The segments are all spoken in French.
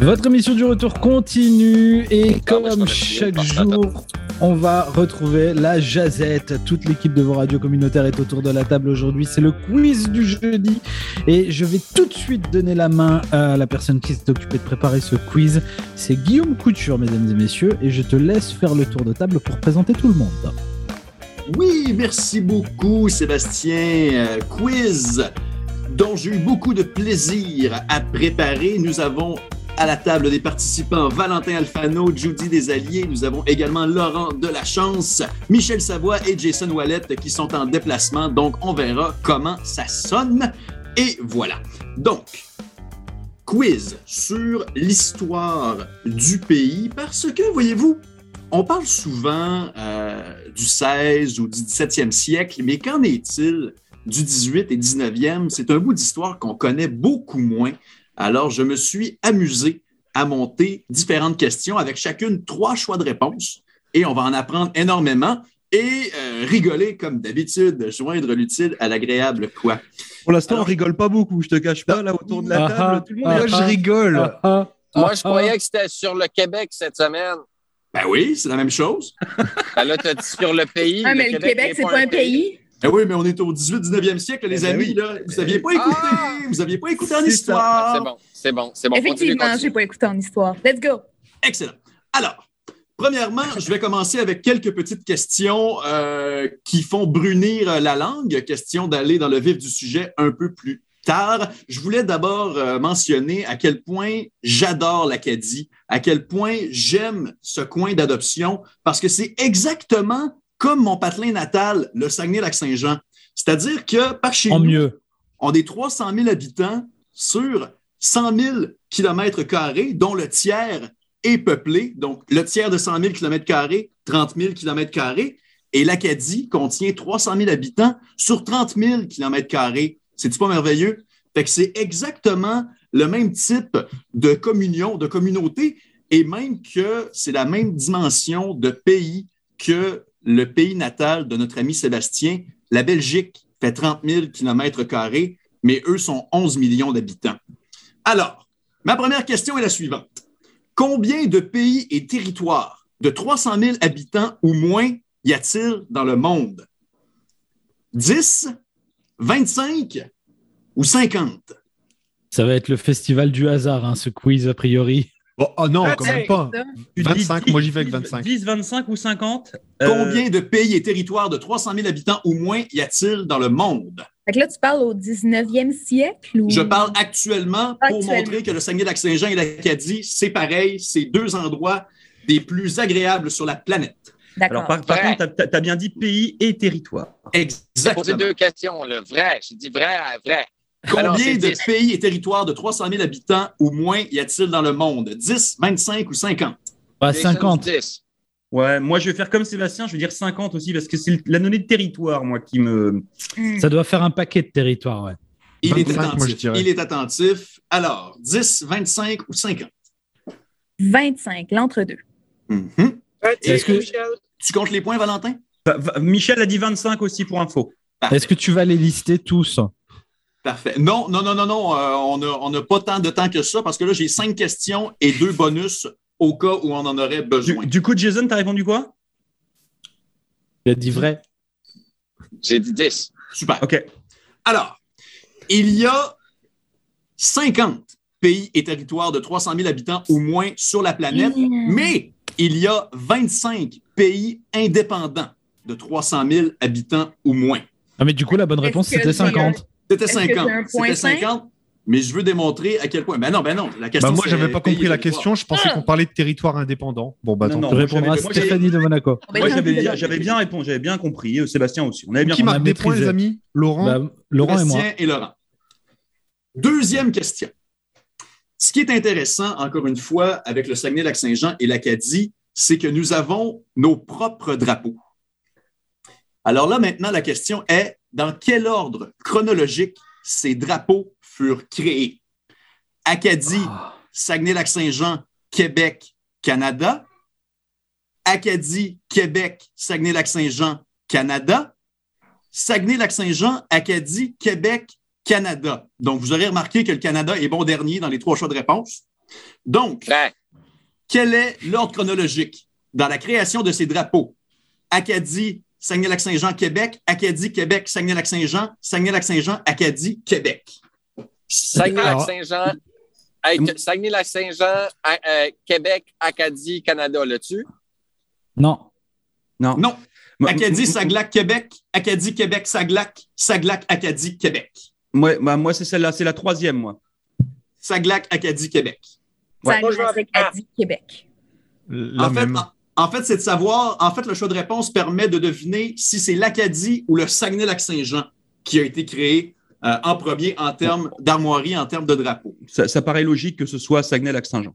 Votre émission du retour continue et comme chaque jour, on va retrouver la jazette. Toute l'équipe de vos radios communautaires est autour de la table aujourd'hui. C'est le quiz du jeudi et je vais tout de suite donner la main à la personne qui s'est occupée de préparer ce quiz. C'est Guillaume Couture, mesdames et messieurs, et je te laisse faire le tour de table pour présenter tout le monde. Oui, merci beaucoup Sébastien. Euh, quiz dont j'ai eu beaucoup de plaisir à préparer. Nous avons à la table des participants Valentin Alfano, Judy Desalliés. Nous avons également Laurent Delachance, Michel Savoie et Jason Wallet qui sont en déplacement. Donc, on verra comment ça sonne. Et voilà. Donc, quiz sur l'histoire du pays parce que, voyez-vous, on parle souvent euh, du 16 ou du 17e siècle, mais qu'en est-il du 18 et 19e? C'est un bout d'histoire qu'on connaît beaucoup moins. Alors, je me suis amusé à monter différentes questions avec chacune trois choix de réponse et on va en apprendre énormément et euh, rigoler comme d'habitude, joindre l'utile à l'agréable quoi. Pour l'instant, on rigole pas beaucoup, je te cache pas, là autour de la Ah, table, tout le monde ah, je ah, rigole. Ah, Moi, je croyais que c'était sur le Québec cette semaine. Ben oui, c'est la même chose. Ben là, t'as dit sur le pays. Ah, mais le Québec, c'est pas un pays. Ben oui, mais on est au 18-19e siècle, les Ben amis. oui. Là. Vous n'aviez pas écouté. Ah! Vous n'aviez pas écouté en histoire. Ah, C'est bon, c'est bon, c'est bon. Effectivement, continue. j'ai pas écouté en histoire. Let's go. Excellent. Alors, premièrement, je vais commencer avec quelques petites questions euh, qui font brunir la langue. Question d'aller dans le vif du sujet un peu plus tard. Je voulais d'abord euh, mentionner à quel point j'adore l'Acadie, à quel point j'aime ce coin d'adoption, parce que c'est exactement comme mon patelin natal, le Saguenay-Lac-Saint-Jean. C'est-à-dire que par chez en nous, mieux. on est 300 000 habitants sur 100 000 kilomètres carrés, dont le tiers est peuplé. Donc, le tiers de 100 000 kilomètres carrés, 30 000 kilomètres carrés. Et l'Acadie contient 300 000 habitants sur 30 000 kilomètres carrés. C'est-tu pas merveilleux? Fait que c'est exactement le même type de communion, de communauté, et même que c'est la même dimension de pays que le pays natal de notre ami Sébastien. La Belgique fait 30 000 kilomètres carrés, mais eux sont 11 millions d'habitants. Alors, ma première question est la suivante. Combien de pays et territoires de 300 000 habitants ou moins y a-t-il dans le monde? 10, 25 ou 50? Ça va être le festival du hasard, hein, ce quiz a priori. Bon, oh non, Ah, quand même pas. Tu dis 25, 10, moi j'y vais avec 10, 25. 10, 25 ou 50 Euh, Combien de pays et territoires de 300 000 habitants ou moins y a-t-il dans le monde? Fait que là, tu parles au 19e siècle ou? Je parle actuellement pour Actuellement. montrer que le Saguenay-Lac-Saint-Jean et l'Acadie, c'est pareil, c'est deux endroits des plus agréables sur la planète. D'accord. Alors, par, contre, tu as, bien dit pays et territoire. J'ai posé Exactement. deux questions, là. Vrai. J'ai dit vrai, vrai. Combien de 10. pays et territoires de 300 000 habitants ou moins y a-t-il dans le monde? 10, 25 ou 50? Pas Jason, 50. 10. Ouais, moi je vais faire comme Sébastien, je vais dire 50 aussi, parce que c'est la donnée de territoire, moi, qui me. Ça doit faire un paquet de territoires, ouais. Il est 25, moi, je attentif. Il est attentif. Alors, 10, 25 ou 50? 25, l'entre-deux. Mhm. Est-ce que, Tu comptes les points, Valentin? Va- va- Michel a dit 25 aussi pour info. est-ce que tu vas les lister tous? Parfait. Non, non, non, non, non. euh, on n'a on pas tant de temps que ça parce que là, j'ai cinq questions et deux bonus au cas où on en aurait besoin. du coup, Jason, t'as répondu quoi? Tu as dit vrai J'ai dit 10. Super. Ok. Alors, il y a 50 pays et territoires de 300 000 habitants ou moins sur la planète, Mmh. mais il y a 25 pays indépendants de 300 000 habitants ou moins. Ah, mais du coup, la bonne réponse, c'était j'ai un- 50. C'était Est-ce que j'ai 50. un point C'était 50. Mais je veux démontrer à quel point. Ben non, ben non. La question, Bah, moi, c'est j'avais pas compris la question. Je pensais Ah. qu'on parlait de territoire indépendant. Bon, bah, Non, non. Tu répondras à Stéphanie de Monaco. On va Moi, j'avais bien répondu, j'avais bien compris. euh, Sébastien aussi. On avait bien Qui compris. marque des points, les amis? Laurent Bah, Laurent et moi. Sébastien et Laurent. Deuxième question. Ce qui est intéressant, encore une fois, avec le Saguenay-Lac-Saint-Jean et l'Acadie, c'est que nous avons nos propres drapeaux. Alors là, maintenant, la question est dans quel ordre chronologique ces drapeaux furent créés? Acadie, Saguenay-Lac-Saint-Jean, Québec, Canada. Acadie, Québec, Saguenay-Lac-Saint-Jean, Canada. Saguenay-Lac-Saint-Jean, Acadie, Québec, Canada. Donc, vous aurez remarqué que le Canada est bon dernier dans les trois choix de réponse. Donc, quel est l'ordre chronologique dans la création de ces drapeaux? Acadie, Saguenay-Lac-Saint-Jean, Québec, Acadie, Québec, Saguenay-Lac-Saint-Jean, Saguenay-Lac-Saint-Jean, Acadie, Québec. Saguenay-Lac-Saint-Jean, hey, que- Saguenay-Lac-Saint-Jean, euh, Québec, Acadie, Canada, là-dessus? Non. Non. Non. Acadie, Saglac, Québec, Acadie, Québec, Saglac, Saglac, Acadie, Québec. Moi, bah, moi c'est celle-là, c'est la troisième, moi. Saglac, Acadie, Québec. Ouais. Acadie, Québec. La En fait, même. En, fait, c'est de savoir, en fait, le choix de réponse permet de deviner si c'est l'Acadie ou le Saguenay-Lac-Saint-Jean qui a été créé euh, en premier en termes d'armoirie, en termes de drapeau. Ça, ça paraît logique que ce soit Saguenay-Lac-Saint-Jean.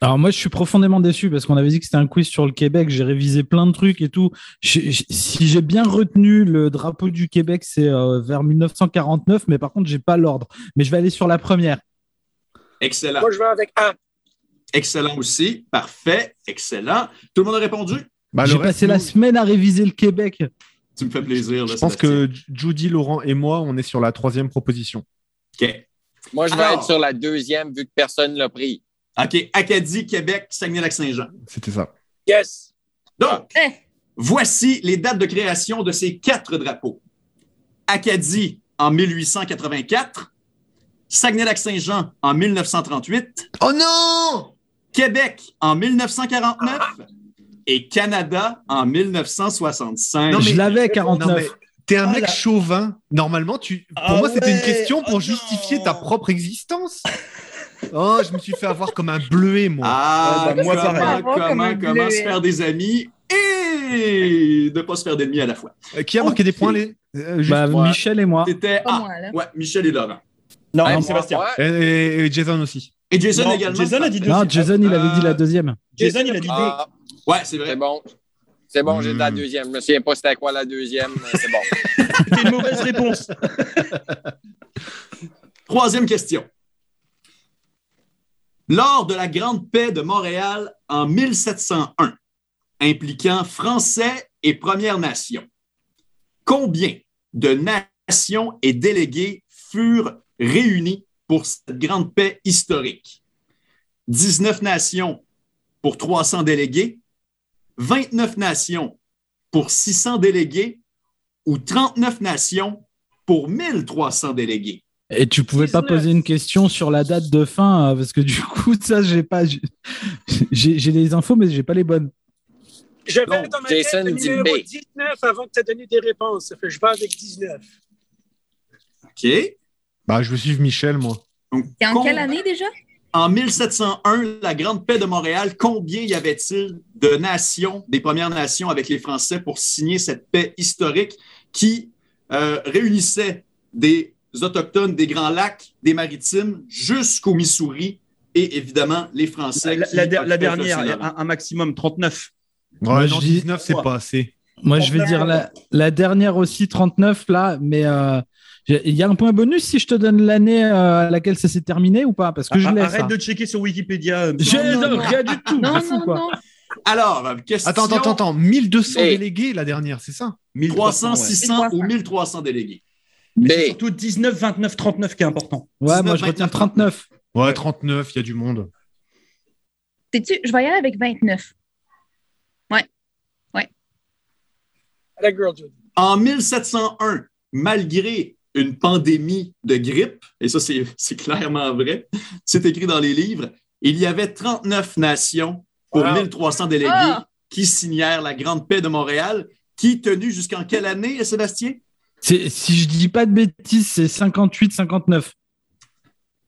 Alors moi, je suis profondément déçu parce qu'on avait dit que c'était un quiz sur le Québec. J'ai révisé plein de trucs et tout. Si j'ai bien retenu, le drapeau du Québec, c'est euh, vers 1949, mais par contre, j'ai pas l'ordre. Mais je vais aller sur la première. Excellent. Moi, je vais avec A. Excellent aussi. Parfait. Excellent. Tout le monde a répondu? Bah, j'ai passé la semaine à réviser le Québec. Tu me fais plaisir. Là, Je pense que Judy, Laurent et moi, on est sur la troisième proposition. OK. Moi, je vais Alors. être sur la deuxième vu que personne ne l'a pris. OK. Acadie, Québec, Saguenay-Lac-Saint-Jean. C'était ça. Yes. Donc, Eh. voici les dates de création de ces quatre drapeaux. Acadie en 1884, Saguenay-Lac-Saint-Jean en 1938, Oh non Québec en 1949 et Canada en 1965. Non, mais- je l'avais, Non, 49. mais t'es un Ah, mec là. chauvin. Normalement, tu... pour Ah moi, c'était une ouais. question pour Oh justifier non. ta propre existence. Oh, je me suis fait avoir comme un bleuet, moi. Ah, Ouais, bah, moi, comment, comment, Comme un comment bleuet. se faire des amis et ne pas se faire d'ennemis à la fois. Euh, Qui a marqué des points les... euh, Bah, moi. Michel et moi. C'était ah, ouais, Michel et Laurent. Non, Sébastien. ouais. et, et Jason aussi. Et Jason Non, également. Jason a dit deux. Non, Jason, il avait dit la deuxième. Jason, il a dit deux. Ah, Ouais, c'est vrai. c'est bon. C'est bon, j'ai la Hmm. deuxième. Je me souviens pas c'était quoi la deuxième, mais c'est bon. C'était une mauvaise réponse. Troisième question. Lors de la Grande Paix de Montréal en 1701, impliquant Français et Premières Nations, combien de nations et délégués furent réunis pour cette Grande Paix historique? 19 nations pour 300 délégués, 29 nations pour 600 délégués ou 39 nations pour 1300 délégués? Et tu pouvais pas 19. poser une question sur la date de fin euh, parce que du coup, ça, j'ai pas. j'ai- les infos, mais j'ai pas les bonnes. J'avais dans ma Jason tête le numéro B. 19 avant que tu aies donné des réponses. Ça fait que je vais avec 19. OK. Bah, je veux suivre Michel, moi. Donc, Et en quelle année déjà? En 1701, la Grande Paix de Montréal, combien y avait-il de nations, des Premières Nations avec les Français pour signer cette paix historique qui euh, réunissait des Autochtones des Grands Lacs, des Maritimes, jusqu'au Missouri et évidemment les Français. La, qui la- dernière, un, un maximum 39. Ouais, Moi, non, je dis- 19, c'est pas assez. Moi, je vais dire la, la dernière aussi, 39 là, mais euh, il y a un point bonus si je te donne l'année euh, à laquelle ça s'est terminé ou pas? Parce que je Ah. Arrête ça. de checker sur Wikipédia. euh, Non, non, non. rien du tout. Non, fou, non, quoi? non. Alors, question Attends, attends, attends, attends. 1200 Hey. délégués la dernière, c'est ça? 300, 1300, ouais. 600 ou 1300 délégués. Mais c'est B. surtout 19, 29, 39 qui est important. Ouais, 19, moi je retiens 39. Ouais, 39, il y a du monde. Sais-tu, je vais y aller avec 29. À la girl, Judy. En 1701, malgré une pandémie de grippe, et ça c'est c'est clairement vrai, c'est écrit dans les livres, il y avait 39 nations pour Wow. 1300 délégués Ah! qui signèrent la Grande Paix de Montréal, qui tenue jusqu'en quelle année, Sébastien? C'est- Si je dis pas de bêtises, c'est 58-59.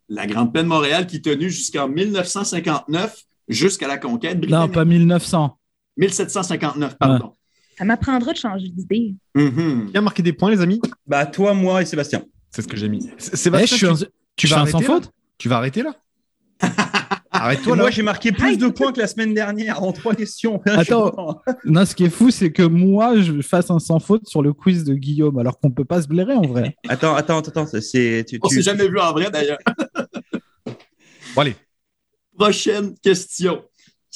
La Grande Paix de Montréal qui tenue jusqu'en 1959, jusqu'à la conquête Non, britannique. pas 1900. 1759, pardon. Ça m'apprendra de changer d'idée. Qui a marqué des points, les amis? Bah, toi, moi et Sébastien. C'est ce que j'ai mis. Eh, je Sébastien, suis tu, tu vas fais un sans faute tu vas arrêter là? Arrête-toi là. moi, j'ai marqué plus de points que la semaine dernière en trois questions. Attends. Non, ce qui est fou, c'est que moi, je fasse un sans faute sur le quiz de Guillaume, alors qu'on peut pas se blairer en vrai. Attends, attends, attends. c'est- C'est, tu, On tu- s'est jamais vu en vrai d'ailleurs. Bon, allez. Prochaine question.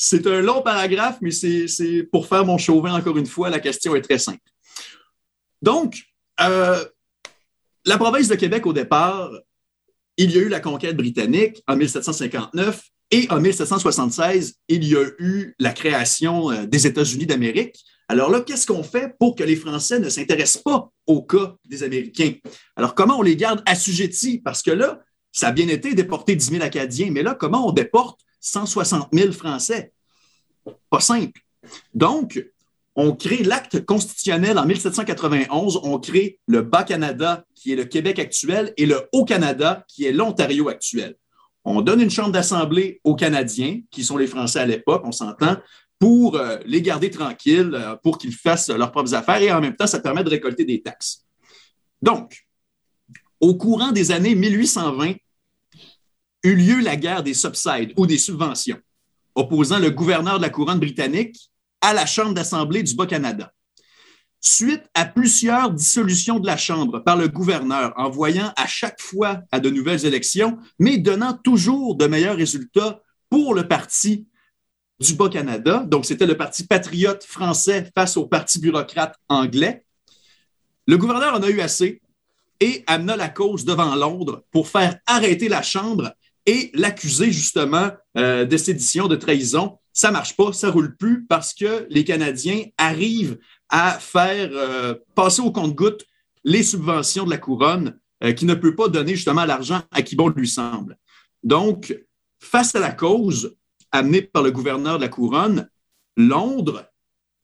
C'est un long paragraphe, mais c'est pour faire mon chauvin encore une fois. La question est très simple. Donc, euh, la province de Québec, au départ, il y a eu la conquête britannique en 1759 Et en 1776, il y a eu la création euh, des États-Unis d'Amérique. Alors là, qu'est-ce qu'on fait pour que les Français ne s'intéressent pas au cas des Américains? Alors, comment on les garde assujettis? Parce que là, ça a bien été déporter 10 000 Acadiens, mais là, comment on déporte 160 000 Français? Pas simple. Donc, on crée l'acte constitutionnel en 1791, on crée le Bas-Canada, qui est le Québec actuel, et le Haut-Canada, qui est l'Ontario actuel. On donne une chambre d'assemblée aux Canadiens, qui sont les Français à l'époque, on s'entend, pour euh, les garder tranquilles, euh, pour qu'ils fassent leurs propres affaires, et en même temps, ça permet de récolter des taxes. Donc, au courant des années 1820, eut lieu la guerre des subsides ou des subventions, opposant le gouverneur de la couronne britannique à la Chambre d'Assemblée du Bas-Canada. Suite à plusieurs dissolutions de la Chambre par le gouverneur, envoyant à chaque fois à de nouvelles élections, mais donnant toujours de meilleurs résultats pour le parti du Bas-Canada. Donc, c'était le parti patriote français face au parti bureaucrate anglais. Le gouverneur en a eu assez et amena la cause devant Londres pour faire arrêter la Chambre et l'accuser justement euh, de sédition, de trahison. Ça marche pas, ça roule plus parce que les Canadiens arrivent à faire euh, passer au compte-goutte les subventions de la couronne euh, qui ne peut pas donner justement l'argent à qui bon lui semble. Donc, face à la cause amenée par le gouverneur de la couronne, Londres,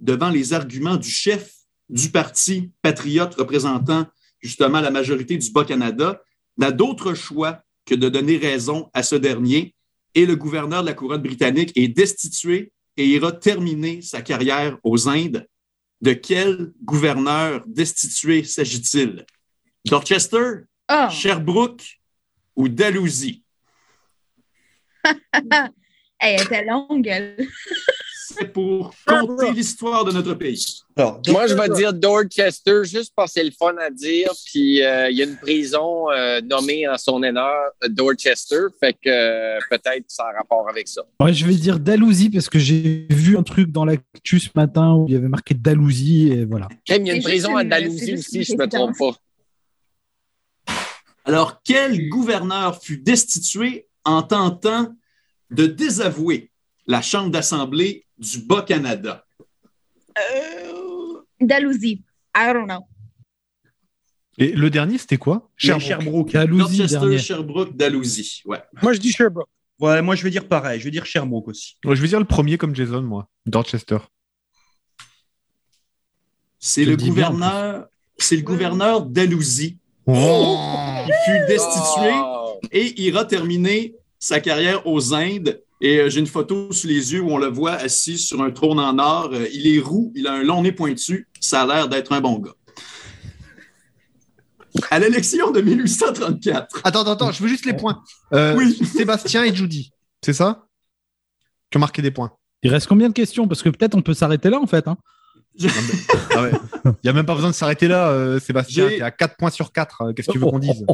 devant les arguments du chef du parti patriote représentant justement la majorité du Bas-Canada, n'a d'autre choix que de donner raison à ce dernier et le gouverneur de la couronne britannique est destitué et ira terminer sa carrière aux Indes. De quel gouverneur destitué s'agit-il? Dorchester, Oh, Sherbrooke ou Dalhousie? elle était longue. elle. C'est pour compter l'histoire de notre pays. Alors, Moi, je vais dire Dorchester juste parce que c'est le fun à dire. Puis euh, il y a une prison euh, nommée en son honneur, Dorchester. Fait que euh, peut-être ça a rapport avec ça. Ouais, je vais dire Dalhousie parce que j'ai vu un truc dans l'actu ce matin où il y avait marqué Dalhousie et voilà. Il y a une prison à Dalhousie aussi, je me trompe pas. Alors, quel gouverneur fut destitué en tentant de désavouer la Chambre d'Assemblée du Bas-Canada? Dalhousie. I don't know. Et le dernier, c'était quoi? Sherbrooke. Sherbrooke. Sherbrooke. Dalhousie Dorchester. Sherbrooke, Dalhousie. Ouais. Moi, je dis Sherbrooke. Ouais, moi, je vais dire pareil. Je vais dire Sherbrooke aussi. Ouais, je vais dire le premier comme Jason, moi. Dorchester. C'est le gouverneur, c'est le gouverneur Dalhousie Oh qui fut destitué Oh. et ira terminer sa carrière aux Indes. Et euh, j'ai une photo sous les yeux où on le voit assis sur un trône en or. Euh, il est roux, il a un long nez pointu. Ça a l'air d'être un bon gars. À l'élection de 1834, Attends, attends, attends, je veux juste les points. Euh, Oui. Sébastien et Judy, c'est ça? Qui ont marqué des points. Il reste combien de questions? Parce que peut-être on peut s'arrêter là en fait. hein. je- Ah ouais. Il n'y a même pas besoin de s'arrêter là, euh, Sébastien. Tu à 4 points sur 4. Qu'est-ce que tu veux qu'on dise?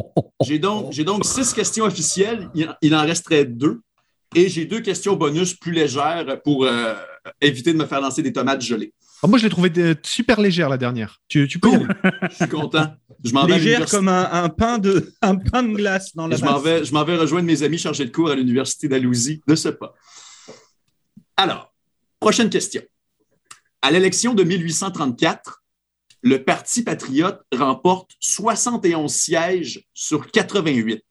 J'ai donc, j'ai donc six questions officielles. Il, il en resterait deux. Et j'ai deux questions bonus plus légères pour euh, éviter de me faire lancer des tomates gelées. Ah, Moi, je l'ai trouvé euh, super légère la dernière. Tu, tu peux. Cool. Je suis content. Je m'en Légère comme un, un pain de, un pain de glace dans la Je m'en vais, je m'en vais rejoindre mes amis chargés de cours à l'Université d'Alousie de ce pas. Alors, prochaine question. À l'élection de 1834, le Parti patriote remporte 71 sièges sur 88.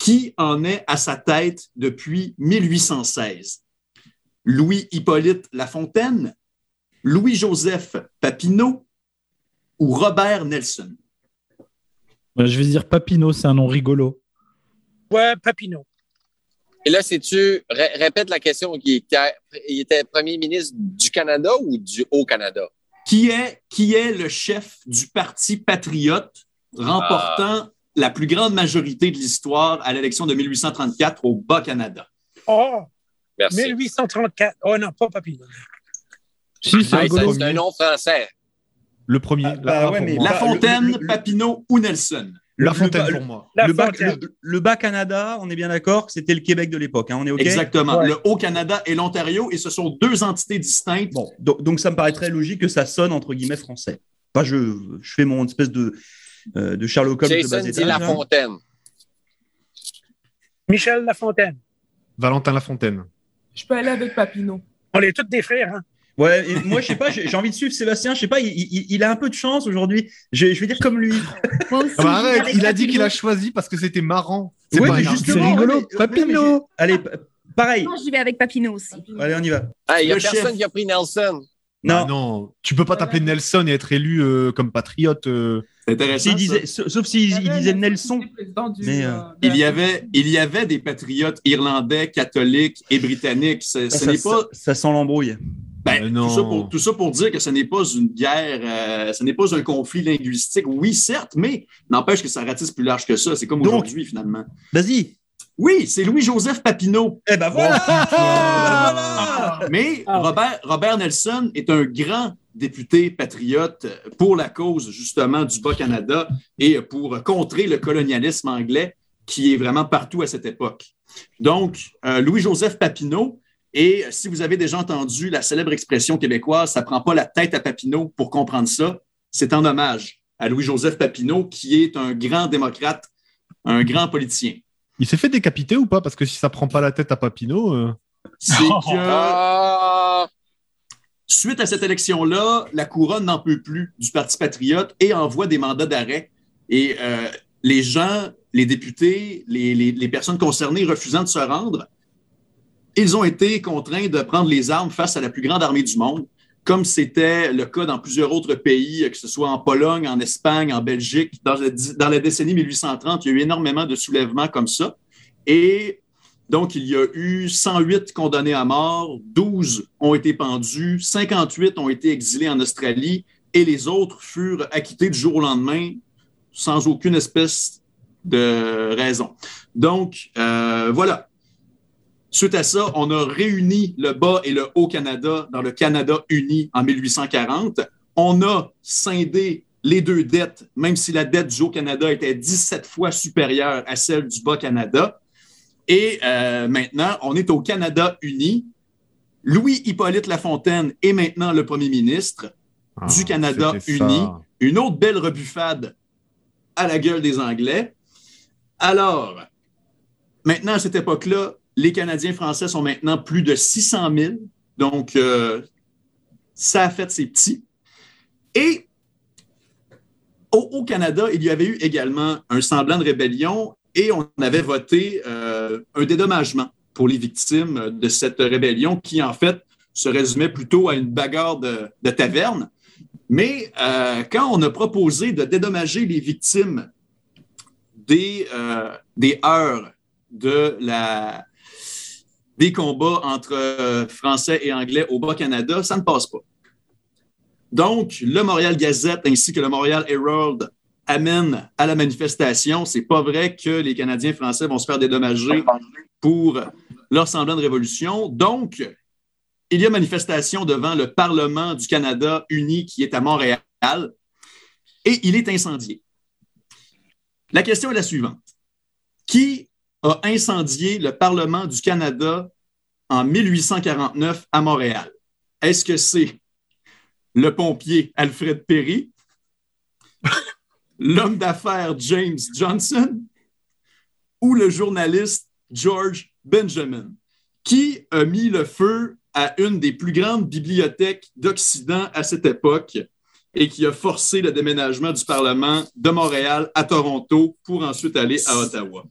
Qui en est à sa tête depuis 1816? Louis-Hippolyte Lafontaine, Louis-Joseph Papineau ou Robert Nelson? Ouais, Je vais dire Papineau, c'est un nom rigolo. Ouais, Papineau. Et là, c'est-tu. ré- répète la question. Il était, premier ministre du Canada ou du Haut-Canada? qui est, qui est le chef du Parti patriote remportant la plus grande majorité de l'histoire à l'élection de 1834 au Bas-Canada. Oh, Merci. 1834. Oh non, pas Papineau. Si, c'est un nom français. Le premier. Ah, la bah ouais, mais. La- Fontaine, le- le- Papineau ou Nelson? La Fontaine le- pour moi. La le, bas, Fontaine. le, le bas Canada, on est bien d'accord que c'était le Québec de l'époque. hein, on est OK? Exactement. Ouais. Le Haut-Canada et l'Ontario, et ce sont deux entités distinctes. Bon, donc, donc ça me paraît très logique que ça sonne entre guillemets français. Enfin, je, je fais mon espèce de, euh, de Sherlock Holmes de Jason bas dit étage. La là. Fontaine. Michel Lafontaine. Valentin Lafontaine. Je peux aller avec Papineau. On est tous des frères, hein? Ouais, et moi, je sais pas, j'ai envie de suivre Sébastien. Je sais pas, il, il- il a un peu de chance aujourd'hui. Je, je vais dire comme lui. Moi aussi. Ah bah arrête, il a dit qu'il a choisi parce que c'était marrant. C'est Ouais, rigolo. mais- Papineau. mais Allez, pa- pareil. Non, j'y vais avec Papineau aussi. Allez, on y va. Ah, Il n'y a Le personne chef. qui a pris Nelson. Ah Non, non, tu peux pas t'appeler Nelson et être élu euh, comme patriote. euh. C'est intéressant. disait, sauf s'il il disait Nelson. Président du, Mais, euh, euh, Il y, avait, il y avait des patriotes irlandais, catholiques et britanniques. Ce, ce Ça, n'est pas, ça sent l'embrouille. ben, non. tout, ça pour, tout ça pour dire que ce n'est pas une guerre, euh, ce n'est pas un conflit linguistique. Oui, certes, mais n'empêche que ça ratisse plus large que ça. C'est comme aujourd'hui, finalement. Vas-y. Oui, c'est Louis-Joseph Papineau. Eh ben voilà. Voilà. Mais Ah. Robert, Robert Nelson est un grand député patriote pour la cause justement du Bas-Canada et pour contrer le colonialisme anglais qui est vraiment partout à cette époque. Donc, euh, Louis-Joseph Papineau, et si vous avez déjà entendu la célèbre expression québécoise, ça prend pas la tête à Papineau pour comprendre ça, c'est en hommage à Louis-Joseph Papineau, qui est un grand démocrate, un grand politicien. Il s'est fait décapiter ou pas? Parce que si ça prend pas la tête à Papineau. euh, C'est que Ah, Suite à cette élection-là, la couronne n'en peut plus du Parti patriote et envoie des mandats d'arrêt. Et euh, les gens, les députés, les, les- les personnes concernées refusant de se rendre, ils ont été contraints de prendre les armes face à la plus grande armée du monde, comme c'était le cas dans plusieurs autres pays, que ce soit en Pologne, en Espagne, en Belgique. Dans la décennie 1830, il y a eu énormément de soulèvements comme ça. Et donc, il y a eu 108 condamnés à mort, 12 ont été pendus, 58 ont été exilés en Australie et les autres furent acquittés du jour au lendemain sans aucune espèce de raison. Donc, euh, voilà. Suite à ça, on a réuni le bas et le haut Canada dans le Canada uni en 1840. On a scindé les deux dettes, même si la dette du Haut-Canada était 17 fois supérieure à celle du Bas-Canada. Et euh, maintenant, on est au Canada uni. Louis-Hippolyte Lafontaine est maintenant le premier ministre ah, du Canada uni. Une autre belle rebuffade à la gueule des Anglais. Alors, maintenant, à cette époque-là, les Canadiens français sont maintenant plus de 600 000. Donc, euh, ça a fait ses petits. Et au, Canada, il y avait eu également un semblant de rébellion et on avait voté euh, un dédommagement pour les victimes de cette rébellion qui, en fait, se résumait plutôt à une bagarre de, taverne. Mais euh, quand on a proposé de dédommager les victimes des, des heures de la, des combats entre euh, Français et Anglais au Bas-Canada, ça ne passe pas. Donc, le Montréal Gazette ainsi que le Montréal Herald amènent à la manifestation. C'est pas vrai que les Canadiens français vont se faire dédommager pour leur semblant de révolution. Donc, il y a manifestation devant le Parlement du Canada uni qui est à Montréal et il est incendié. La question est la suivante. Qui a incendié le Parlement du Canada en 1849 à Montréal? Est-ce que c'est le pompier Alfred Perry, l'homme d'affaires James Johnson ou le journaliste George Benjamin, qui a mis le feu à une des plus grandes bibliothèques d'Occident à cette époque et qui a forcé le déménagement du Parlement de Montréal à Toronto pour ensuite aller à Ottawa?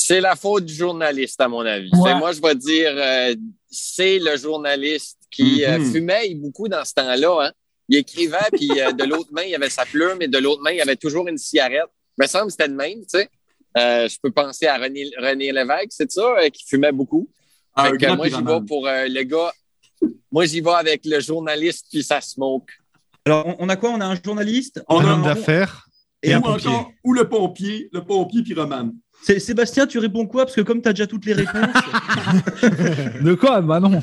C'est la faute du journaliste, à mon avis. Ouais. Moi, je vais dire, euh, c'est le journaliste qui euh, Mhm. fumait beaucoup dans ce temps-là. Hein. Il écrivait, puis euh, de l'autre main, il avait sa plume, et de l'autre main, il avait toujours une cigarette. Il me semble que c'était de même, tu sais. Euh, je peux penser à René, René Lévesque, c'est ça, euh, qui fumait beaucoup. Ah, moi, j'y vais pour euh, le gars. Moi, j'y vais avec le journaliste puis sa smoke. Alors, on, a quoi? On a un journaliste? On un a homme d'affaires Et un ou pompier. encore- ou le pompier, le pompier pyromane. C'est- Sébastien, tu réponds quoi? Parce que comme tu as déjà toutes les réponses, De quoi Bah non.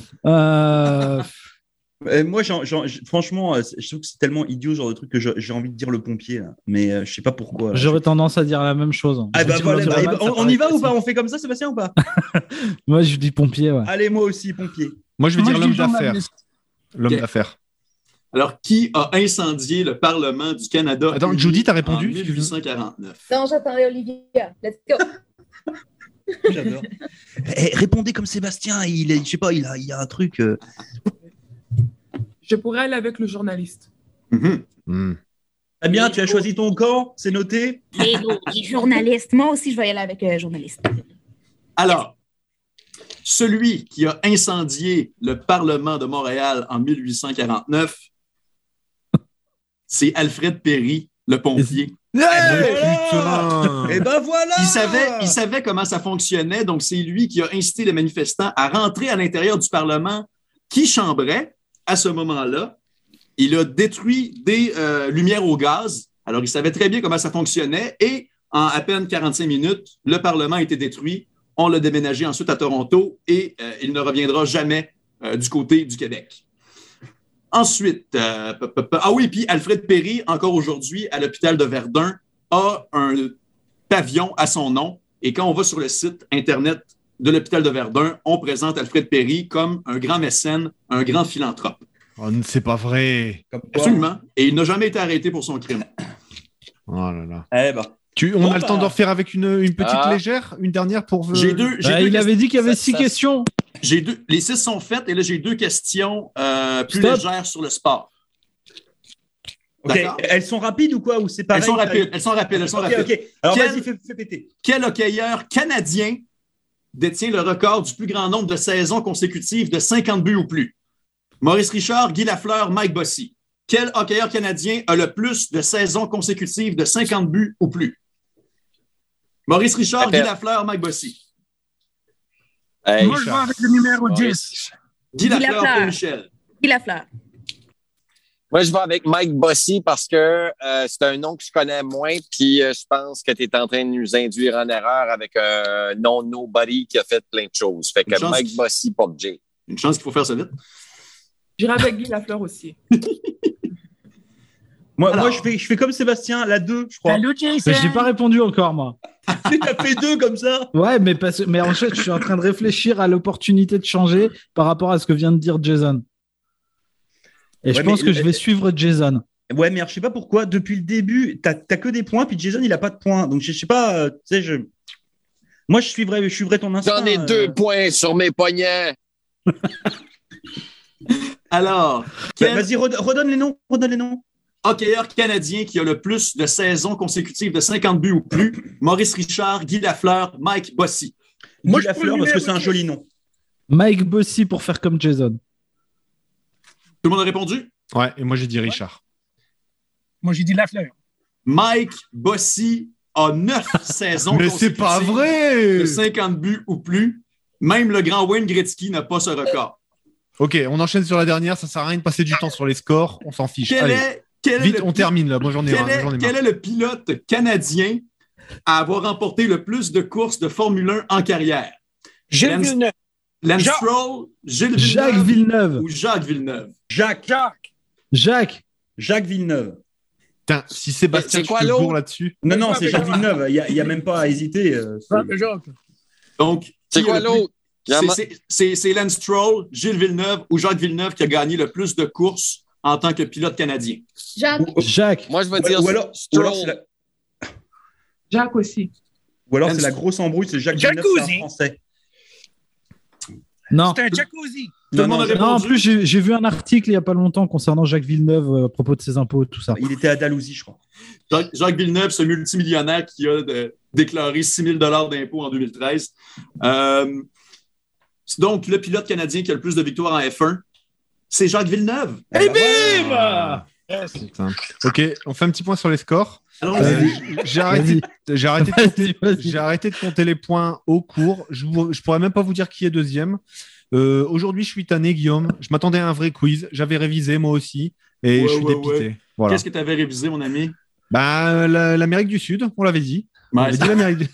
Euh, moi, j- franchement, euh, c'est- je trouve que c'est tellement idiot ce genre de truc que j'ai envie de dire le pompier. là. Mais euh, je sais pas pourquoi. J'aurais tendance à dire la même chose. Ah bah voilà, bah, on, y va ou pas? On fait comme ça, Sébastien, ou pas? Moi, je dis pompier, ouais. Allez, moi aussi, pompier. Moi, je vais Moi, dire l'homme d'affaires. L'homme d'affaires. Alors, qui a incendié le Parlement du Canada? Attends, Judy, t'as En répondu? 1849. Non, j'attendais Olivia. Let's go. J'adore. Eh, répondez comme Sébastien. Il est, je sais pas, il a, il a un truc. euh, Je pourrais aller avec le journaliste. Mhm. Hmm. Très bien, tu as choisi ton camp, c'est noté? Les, journalistes. Moi aussi, je vais y aller avec euh, journaliste. Alors, celui qui a incendié le Parlement de Montréal en 1849, c'est Alfred Perry, le pompier. Et ben voilà. Il savait, il savait comment ça fonctionnait, donc c'est lui qui a incité les manifestants à rentrer à l'intérieur du Parlement qui chambrait à ce moment-là. Il a détruit des euh, lumières au gaz. Alors, il savait très bien comment ça fonctionnait et en à peine 45 minutes, le Parlement a été détruit. On l'a déménagé ensuite à Toronto et euh, il ne reviendra jamais euh, du côté du Québec. Ensuite, euh, ah oui, puis Alfred Perry, encore aujourd'hui, à l'hôpital de Verdun, a un pavillon à son nom. Et quand on va sur le site Internet de l'hôpital de Verdun, on présente Alfred Perry comme un grand mécène, un grand philanthrope. Oh, c'est pas vrai. Absolument. Et il n'a jamais été arrêté pour son crime. Oh là là. Eh ben. Tu, on Bon, a le temps bah. d'en refaire avec une, une petite Ah. légère, une dernière pour. J'ai deux- j'ai Bah, deux il avait dit qu'il y avait Ça- six ça- questions. J'ai deux, les six sont faites et là, j'ai deux questions euh, plus Stop. légères sur le sport. Elles sont rapides ou quoi Ou c'est pareil? Elles sont rapides. Elles sont rapides. Elles sont Ok, rapides. ok. Alors Quel- vas-y, fais, fais péter. Quel hockeyeur canadien détient le record du plus grand nombre de saisons consécutives de 50 buts ou plus? Maurice Richard, Guy Lafleur, Mike Bossy. Quel hockeyeur canadien a le plus de saisons consécutives de 50 buts ou plus? Maurice Richard, Guy. Lafleur, Mike Bossy. Hey, Moi, je vais avec le numéro Maurice. 10. Guy Guy Lafleur, Lafleur. Michel. Qui la fleur? Moi, je vais avec Mike Bossy parce que euh, c'est un nom que je connais moins, puis euh, je pense que tu es en train de nous induire en erreur avec un non nobody qui a fait plein de choses. Fait que Mike Bossy, pas Jay. Une chance qu'il faut faire ça vite. J'irai avec Guy Lafleur aussi. Moi, Alors. moi je, fais, je fais comme Sébastien, la 2, je crois. Salut, Jason. Mais j'ai pas répondu encore, moi. Tu as fait deux comme ça Ouais, mais, parce... mais en fait, je suis en train de réfléchir à l'opportunité de changer par rapport à ce que vient de dire Jason. Et je pense mais- que je vais suivre Jason. Ouais, mais alors, je sais pas pourquoi, depuis le début, t'as as que des points, puis Jason, il a pas de points. Donc, je sais pas, euh, tu sais, je. Moi, je suivrai, je suivrai ton instinct. J'en ai euh. deux points sur mes poignets. Alors, Bah, quel Vas-y, redonne les noms, redonne les noms. Hockeyeur canadien qui a le plus de saisons consécutives de 50 buts ou plus? Maurice Richard, Guy Lafleur, Mike Bossy. Moi, Moi, je je prends fleur le parce que c'est un 10. joli nom. Mike Bossy pour faire comme Jason. Tout le monde a répondu? Ouais, et moi j'ai dit Richard. Moi, j'ai dit la fleur. Mike Bossy a neuf saisons Mais c'est pas consécutives vrai de 50 buts ou plus. Même le grand Wayne Gretzky n'a pas ce record. Ok, on enchaîne sur la dernière, ça sert à rien de passer du temps sur les scores, on s'en fiche. Quel Allez, est, quel est vite, le on termine là, moi j'en ai Quel, est, quel est le pilote canadien à avoir remporté le plus de courses de Formule 1 en carrière? Gilles Lance- Villeneuve. Lance Jacques. Stroll, Gilles Villeneuve Jacques Villeneuve. ou Jacques Villeneuve? Jacques. Jacques. Jacques Jacques Villeneuve. Putain, si Sébastien C'est tu quoi te gourres là-dessus. Non, non, c'est Jacques Villeneuve. Il n'y a, il y a même pas à hésiter. euh, c'est- Jacques. Donc, C'est quoi l'autre? C'est Lance Stroll, Gilles Villeneuve ou Jacques Villeneuve qui a gagné le plus de courses en tant que pilote canadien. Jacques. Jacques. Moi, je vais dire ou alors, ou alors c'est la, Jacques aussi. ou alors c'est la grosse embrouille, c'est Jacques Villeneuve, c'est un Jacuzzi. français. Non. C'est un jacuzzi. Tout le monde a Jacques- Non, en plus, j'ai vu un article il n'y a pas longtemps concernant Jacques Villeneuve euh, à propos de ses impôts et tout ça. il était à Dalhousie, je crois. Jacques, Jacques Villeneuve, ce multimillionnaire qui a de- déclaré 6 000 d'impôts en 2013. Euh, c'est donc le pilote canadien qui a le plus de victoires en F1. C'est Jacques Villeneuve. Eh ben, Ah, Yes. putain. Ok, on fait un petit point sur les scores. Euh, j'ai arrêté, j'ai arrêté, de compter- arrêté de les points au cours. Je, vous- je pourrais même pas vous dire qui est deuxième. Euh, Aujourd'hui, je suis tanné, Guillaume. Je m'attendais à un vrai quiz. J'avais révisé moi aussi et Ouais, je suis ouais, dépité. ouais. Voilà. Qu'est-ce que tu avais révisé, mon ami? Bah, la- l'Amérique du Sud, on l'avait dit. On Ouais, avait dit l'Amérique du...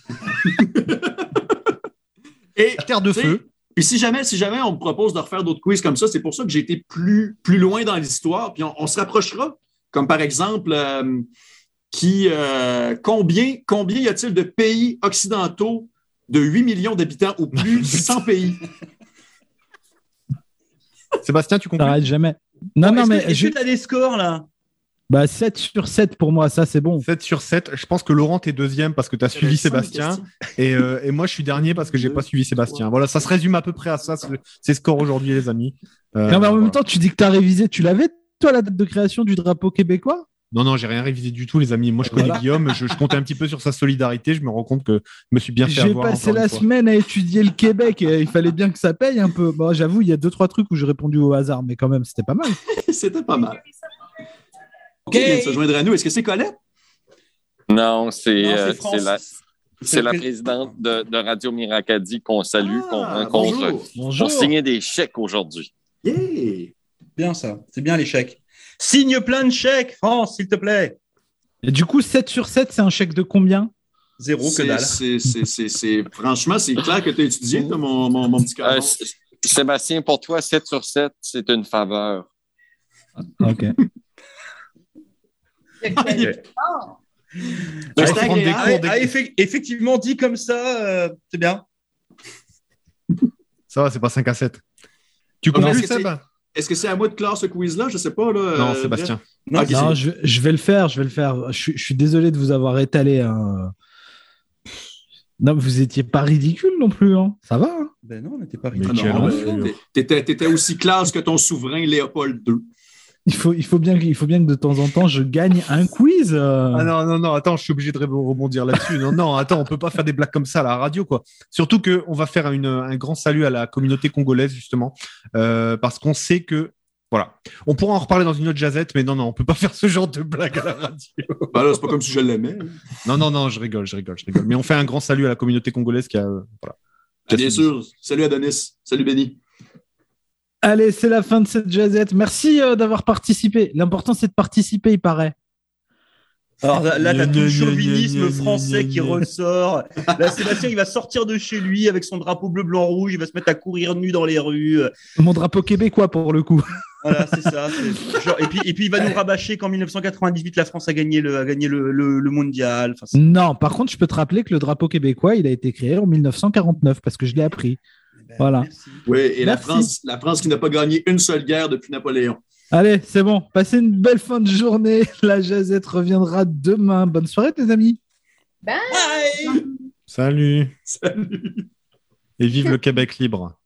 Et la Terre de feu. Puis si jamais, si jamais on me propose de refaire d'autres quiz comme ça, c'est pour ça que j'ai été plus, plus loin dans l'histoire. Puis on, on se rapprochera. Comme par exemple, euh, qui, euh, combien, combien y a-t-il de pays occidentaux de 8 millions d'habitants ou plus sans pays? Sébastien, tu comprends jamais. Non, Bon, non, mais est-ce je- que tu as des scores là? Bah 7 sur 7 pour moi, ça c'est bon. 7 sur 7. Je pense que Laurent, t'es deuxième parce que tu as suivi Sébastien. Et, euh, et moi, je suis dernier parce que j'ai pas suivi Sébastien. Voilà, ça se résume à peu près à ça. C'est c'est score aujourd'hui, les amis. Euh, non, mais en même voilà. temps, tu dis que tu as révisé. Tu l'avais, toi, la date de création du drapeau québécois? Non, non, j'ai rien révisé du tout, les amis. Moi, je connais Voilà. Guillaume. Je, je comptais un petit peu sur sa solidarité. Je me rends compte que je me suis bien fait J'ai passé la semaine à étudier le Québec. et il fallait bien que ça paye un peu. Bon, j'avoue, il y a deux, trois trucs où j'ai répondu au hasard, mais quand même, c'était pas mal. C'était pas mal. Vient de se joindre à nous? Est-ce que c'est Colette? Non, c'est euh, la, c'est présidente de, de Radio Miracadi qu'on salue, qu'on Ah, rencontre. bonjour. Bonjour. On signait des chèques aujourd'hui. Yeah! Bien ça, c'est bien les chèques. Signe plein de chèques, France, s'il te plaît. Et du coup, 7 sur 7, c'est un chèque de combien? Zéro que C'est- dalle. c'est- Franchement, c'est clair que tu as étudié, toi, mon, mon, mon petit Euh, Sébastien, pour toi, 7 sur 7, c'est une faveur. Ok. C'est Allez, prendre des agréable. cours Ah, ah, effe- effectivement, dit comme ça, euh, c'est bien. Ça va, c'est pas 5 à 7. Tu Ah, conclus, est-ce que Seb Est-ce que c'est à moi de clore ce quiz-là? Je sais pas. Là, Non, euh, Sébastien. Non, Non, je, je vais le faire, je vais le faire. Je, suis- je suis désolé de vous avoir étalé. hein. Non, vous étiez pas ridicule non plus. Hein. Ça va. hein. Ben non, on n'était pas Ah ridicule. t'étais, t'étais aussi classe que ton souverain Léopold II. Il, faut, il, faut bien, que- il faut bien que de temps en temps, je gagne un quiz. euh. Ah non, non, non, attends, je suis obligé de re- rebondir là-dessus. Non, non, attends, on peut pas faire des blagues comme ça à la radio, quoi. Surtout que on va faire une- un grand salut à la communauté congolaise, justement, euh, parce qu'on sait que, voilà, on pourra en reparler dans une autre jazette, mais non, non, on peut pas faire ce genre de blague à la radio. Là, c'est pas comme si je l'aimais. Non, non, non, je rigole, je rigole, je rigole. Mais on fait un grand salut à la communauté congolaise qui a, euh, voilà. Ah, bien sûr. Salut Adonis. Salut Benny. Allez, c'est la fin de cette jazette. Merci euh, d'avoir participé. L'important, c'est de participer, il paraît. Alors là, là, t'as tout le chauvinisme français qui ressort. Là, Sébastien, il va sortir de chez lui avec son drapeau bleu, blanc, rouge. Il va se mettre à courir nu dans les rues. Mon drapeau québécois, pour le coup. Voilà, c'est ça. genre- et, puis, et puis, il va nous rabâcher qu'en 1998, la France a gagné le, a gagné le, le, le mondial. Enfin, Non, par contre, je peux te rappeler que le drapeau québécois, il a été créé en 1949 parce que je l'ai appris. Ben, Voilà. merci. Oui, et la. France, la France qui n'a pas gagné une seule guerre depuis Napoléon. Allez, c'est bon. Passez une belle fin de journée. La jazette reviendra demain. Bonne soirée, les amis. Bye. Bye Salut. Salut. Et vive le Québec libre.